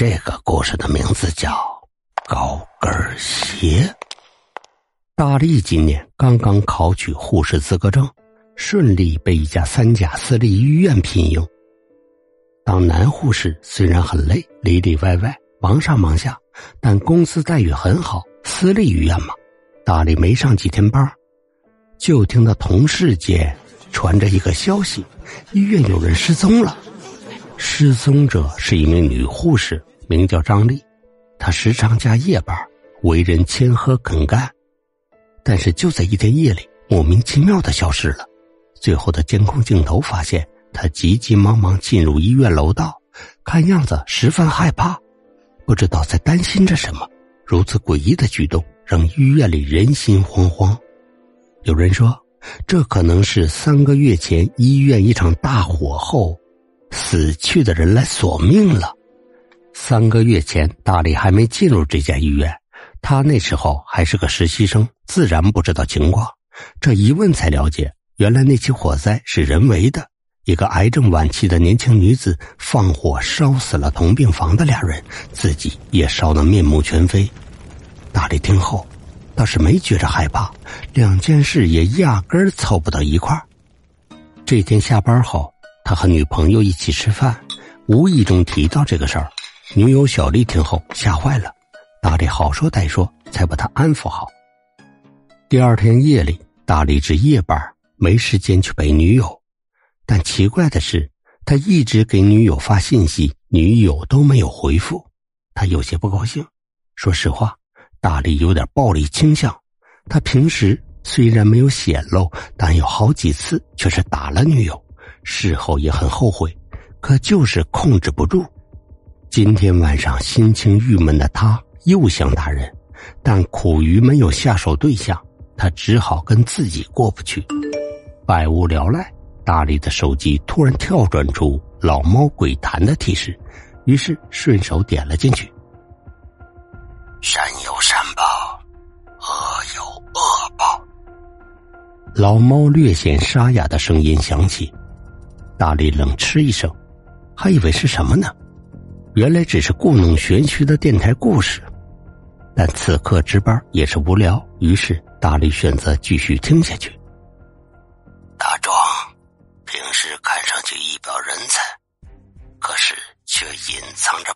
这个故事的名字叫《高跟鞋》。大力今年刚刚考取护士资格证，顺利被一家三甲私立医院聘用。当男护士虽然很累，里里外外忙上忙下，但公司待遇很好。私立医院嘛，大力没上几天班，就听到同事间传着一个消息：医院有人失踪了。失踪者是一名女护士，名叫张丽，她时常加夜班，为人谦和肯干。但是就在一天夜里，莫名其妙的消失了。最后的监控镜头发现，她急急忙忙进入医院楼道，看样子十分害怕，不知道在担心着什么。如此诡异的举动让医院里人心惶惶。有人说，这可能是三个月前医院一场大火后。死去的人来索命了。三个月前，大力还没进入这家医院，他那时候还是个实习生，自然不知道情况。这一问才了解，原来那起火灾是人为的。一个癌症晚期的年轻女子放火烧死了同病房的俩人，自己也烧得面目全非。大力听后，倒是没觉着害怕，两件事也压根儿凑不到一块儿。这天下班后。他和女朋友一起吃饭，无意中提到这个事儿，女友小丽听后吓坏了，大力好说歹说才把他安抚好。第二天夜里，大力值夜班，没时间去陪女友，但奇怪的是，他一直给女友发信息，女友都没有回复，他有些不高兴。说实话，大力有点暴力倾向，他平时虽然没有显露，但有好几次却是打了女友。事后也很后悔，可就是控制不住。今天晚上心情郁闷的他又想打人，但苦于没有下手对象，他只好跟自己过不去。百无聊赖，大力的手机突然跳转出“老猫鬼谈”的提示，于是顺手点了进去。善有善报，恶有恶报。老猫略显沙哑的声音响起。大力冷嗤一声，还以为是什么呢？原来只是故弄玄虚的电台故事。但此刻值班也是无聊，于是大力选择继续听下去。大壮平时看上去一表人才，可是却隐藏着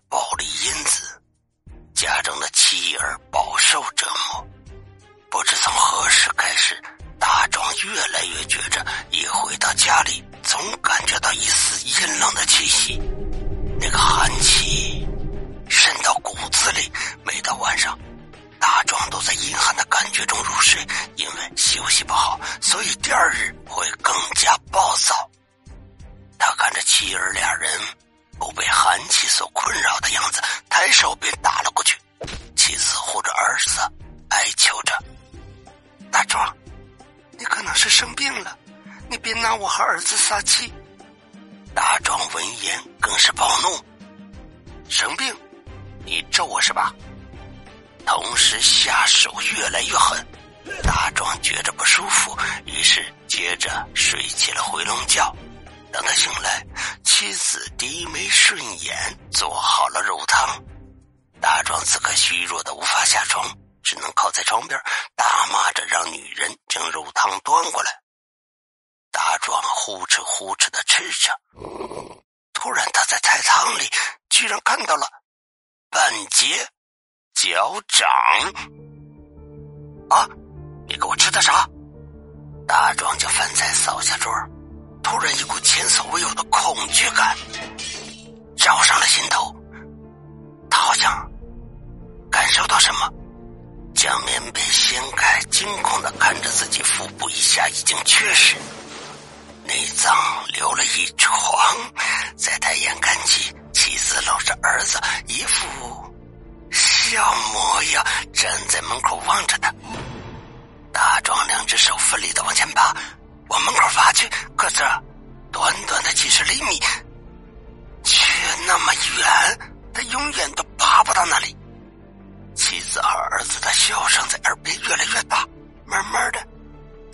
撒气！大壮闻言更是暴怒，生病，你咒我是吧？同时下手越来越狠。大壮觉着不舒服，于是接着睡起了回笼觉。等他醒来，妻子低眉顺眼做好了肉汤。大壮此刻虚弱的无法下床，只能靠在床边大骂着，让女人将肉汤端过来。大壮呼哧呼哧的吃着，突然他在菜汤里居然看到了半截脚掌！啊！你给我吃的啥？大壮将饭菜扫下桌，突然一股前所未有的恐惧感找上了心头。他好像感受到什么，将棉被掀开，惊恐的看着自己腹部以下已经缺失。内脏留了一床，在他眼看起，妻子搂着儿子，一副笑模样，站在门口望着他。大壮两只手奋力的往前爬，往门口爬去，可是短短的几十厘米，却那么远，他永远都爬不到那里。妻子和儿子的笑声在耳边越来越大，慢慢的。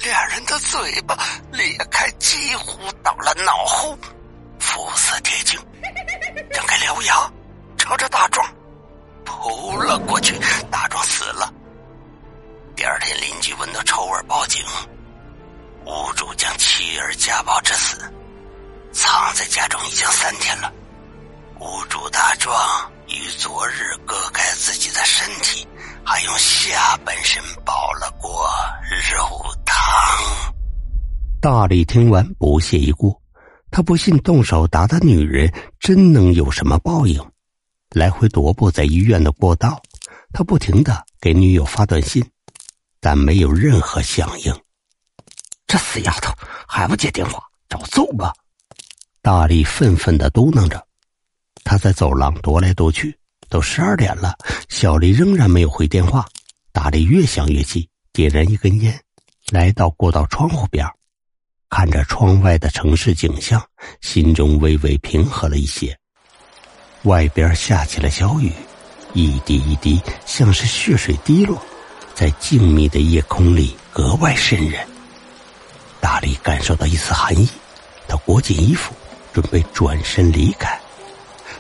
俩人的嘴巴裂开，几乎到了脑后，肤色铁青，张开獠牙，朝着着大壮，扑了过去。大壮死了。第二天，邻居闻到臭味报警，屋主将妻儿家暴致死，藏在家中已经三天了。屋主大壮于昨日割开自己的身体，还用下半身煲了锅肉汤。大力听完不屑一顾，他不信动手打打女人真能有什么报应。来回踱步在医院的过道，他不停的给女友发短信，但没有任何响应。这死丫头还不接电话，找揍吧！大力愤愤的嘟囔着。他在走廊踱来踱去，都十二点了，小丽仍然没有回电话。大力越想越气，点燃一根烟，来到过道窗户边，看着窗外的城市景象，心中微微平和了一些。外边下起了小雨，一滴一滴，像是血水滴落，在静谧的夜空里格外渗人。大力感受到一丝寒意，他裹紧衣服，准备转身离开。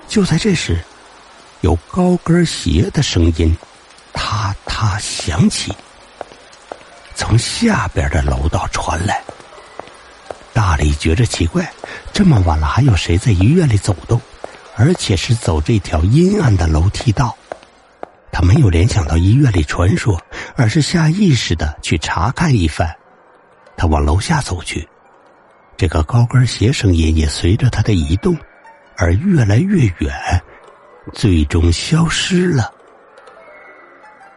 就在这时，有高跟鞋的声音，踏踏响起，从下边的楼道传来。大力觉着奇怪，这么晚了，还有谁在医院里走动，而且是走这条阴暗的楼梯道？他没有联想到医院里传说，而是下意识的去查看一番。他往楼下走去，这个高跟鞋声音也随着他的移动。而越来越远，最终消失了。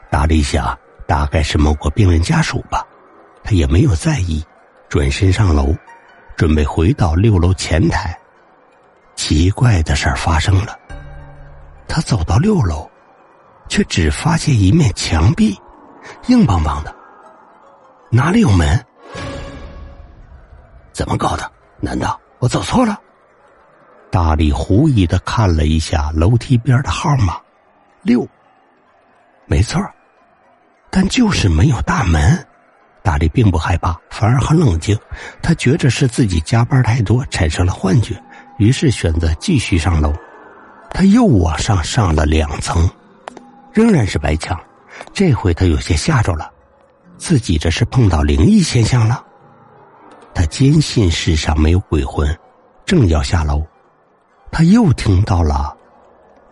大力想，大概是某个病人家属吧，他也没有在意，转身上楼，准备回到六楼前台。奇怪的事儿发生了，他走到六楼，却只发现一面墙壁，硬邦邦的，哪里有门？怎么搞的？难道我走错了？大力狐疑的看了一下楼梯边的号码，六，没错但就是没有大门。大力并不害怕，反而很冷静。他觉着是自己加班太多产生了幻觉，于是选择继续上楼。他又往上上了两层，仍然是白墙。这回他有些吓着了，自己这是碰到灵异现象了。他坚信世上没有鬼魂，正要下楼。他又听到了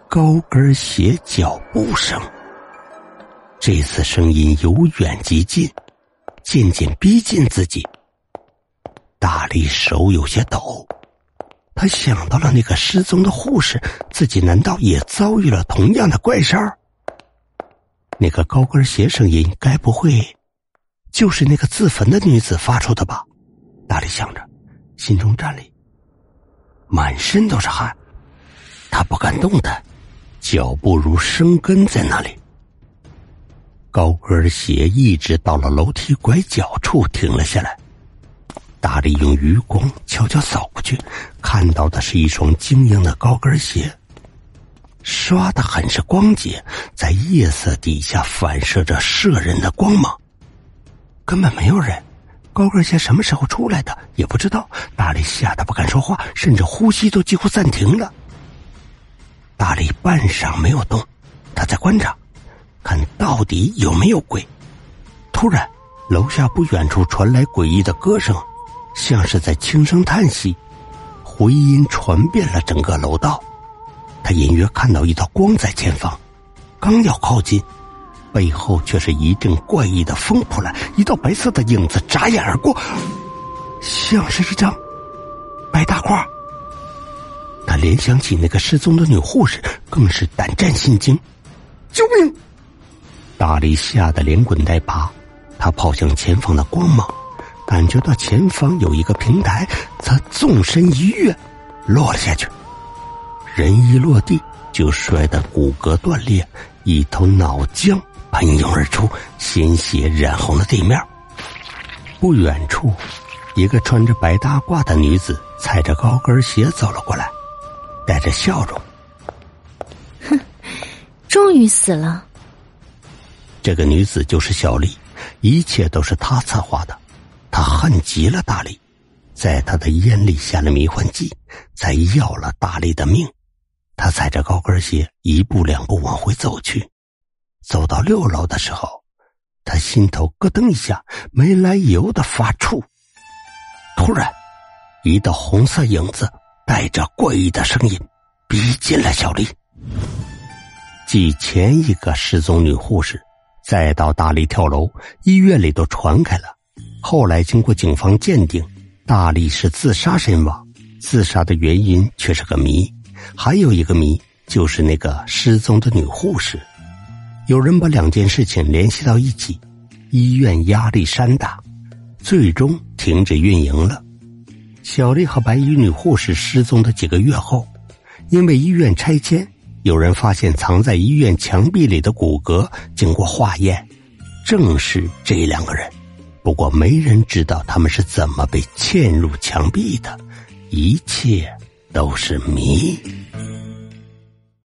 高跟鞋脚步声，这次声音由远及近，渐渐逼近自己。大力手有些抖，他想到了那个失踪的护士，自己难道也遭遇了同样的怪事儿？那个高跟鞋声音，该不会就是那个自焚的女子发出的吧？大力想着，心中战栗。满身都是汗，他不敢动弹，脚步如生根在那里。高跟鞋一直到了楼梯拐角处停了下来，大力用余光悄悄扫过去，看到的是一双晶莹的高跟鞋，刷的很是光洁，在夜色底下反射着摄人的光芒，根本没有人。高跟鞋什么时候出来的也不知道，大力吓得不敢说话，甚至呼吸都几乎暂停了。大力半晌没有动，他在观察，看到底有没有鬼。突然，楼下不远处传来诡异的歌声，像是在轻声叹息，回音传遍了整个楼道。他隐约看到一道光在前方，刚要靠近。背后却是一阵怪异的风扑来，一道白色的影子眨眼而过，像是一张白大褂。他联想起那个失踪的女护士，更是胆战心惊。救命！大力吓得连滚带爬，他跑向前方的光芒，感觉到前方有一个平台，他纵身一跃，落了下去。人一落地就摔得骨骼断裂，一头脑浆。喷涌而出，鲜血染红了地面。不远处，一个穿着白大褂的女子踩着高跟鞋走了过来，带着笑容。哼，终于死了。这个女子就是小丽，一切都是她策划的。她恨极了大力，在她的烟里下了迷幻剂，才要了大力的命。她踩着高跟鞋一步两步往回走去，走到六楼的时候，他心头咯噔一下，没来由的发怵。突然，一道红色影子带着怪异的声音逼近了小丽。继前一个失踪女护士，再到大力跳楼，医院里都传开了。后来经过警方鉴定，大力是自杀身亡，自杀的原因却是个谜。还有一个谜，就是那个失踪的女护士。有人把两件事情联系到一起，医院压力山大，最终停止运营了。小丽和白衣女护士失踪的几个月后，因为医院拆迁，有人发现藏在医院墙壁里的骨骼，经过化验，正是这两个人。不过没人知道他们是怎么被嵌入墙壁的，一切。都是谜。